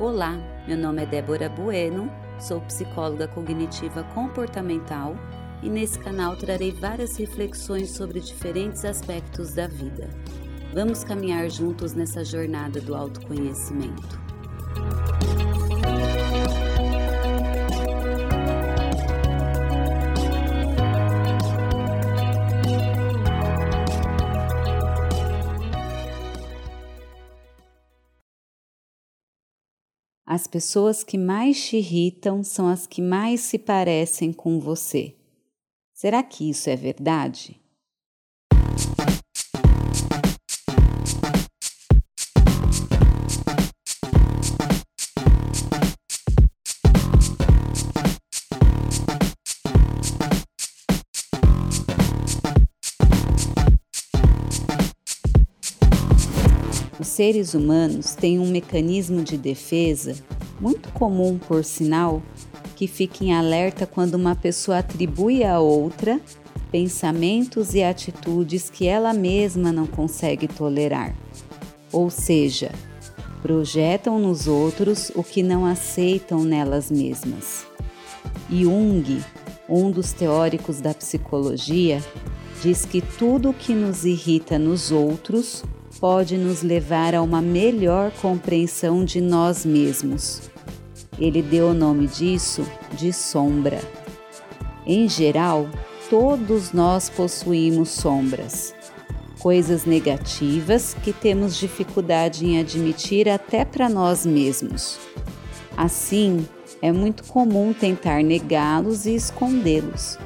Olá, meu nome é Débora Bueno, sou psicóloga cognitiva comportamental e nesse canal trarei várias reflexões sobre diferentes aspectos da vida. Vamos caminhar juntos nessa jornada do autoconhecimento. As pessoas que mais te irritam são as que mais se parecem com você. Será que isso é verdade? Os seres humanos têm um mecanismo de defesa, muito comum por sinal, que fica em alerta quando uma pessoa atribui a outra pensamentos e atitudes que ela mesma não consegue tolerar. Ou seja, projetam nos outros o que não aceitam nelas mesmas. Jung, um dos teóricos da psicologia, diz que tudo o que nos irrita nos outros pode nos levar a uma melhor compreensão de nós mesmos. Ele deu o nome disso de sombra. Em geral, todos nós possuímos sombras, coisas negativas que temos dificuldade em admitir até para nós mesmos. Assim, é muito comum tentar negá-los e escondê-los.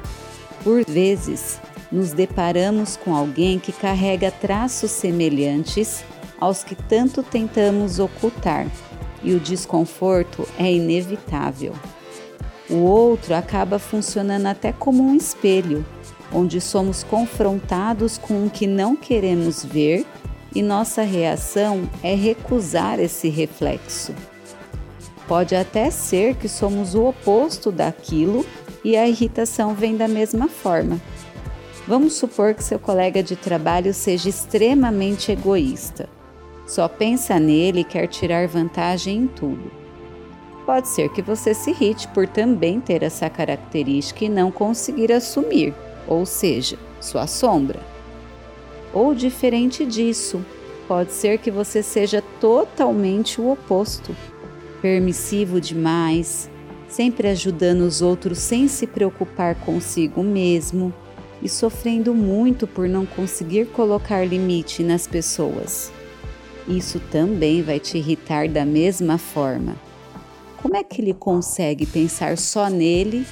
Por vezes, nos deparamos com alguém que carrega traços semelhantes aos que tanto tentamos ocultar, e o desconforto é inevitável. O outro acaba funcionando até como um espelho, onde somos confrontados com o que não queremos ver e nossa reação é recusar esse reflexo. Pode até ser que somos o oposto daquilo e a irritação vem da mesma forma. Vamos supor que seu colega de trabalho seja extremamente egoísta. Só pensa nele e quer tirar vantagem em tudo. Pode ser que você se irrite por também ter essa característica e não conseguir assumir, ou seja, sua sombra. Ou diferente disso, pode ser que você seja totalmente o oposto, permissivo demais, sempre ajudando os outros sem se preocupar consigo mesmo e sofrendo muito por não conseguir colocar limite nas pessoas. Isso também vai te irritar da mesma forma. Como é que ele consegue pensar só nele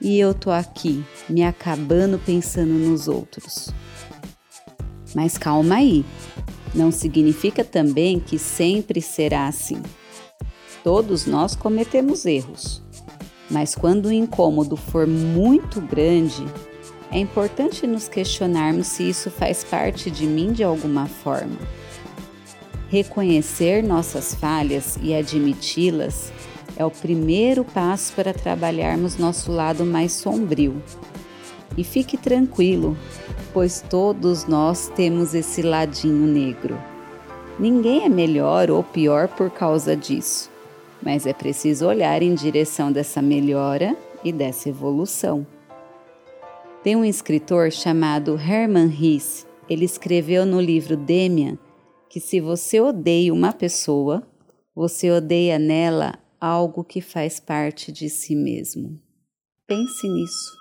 e eu tô aqui, me acabando pensando nos outros? Mas calma aí, não significa também que sempre será assim. Todos nós cometemos erros, mas quando o incômodo for muito grande, é importante nos questionarmos se isso faz parte de mim de alguma forma. Reconhecer nossas falhas e admiti-las é o primeiro passo para trabalharmos nosso lado mais sombrio. E fique tranquilo, pois todos nós temos esse ladinho negro. Ninguém é melhor ou pior por causa disso, mas é preciso olhar em direção dessa melhora e dessa evolução. Tem um escritor chamado Hermann Hesse. Ele escreveu no livro Demian que se você odeia uma pessoa, você odeia nela algo que faz parte de si mesmo. Pense nisso.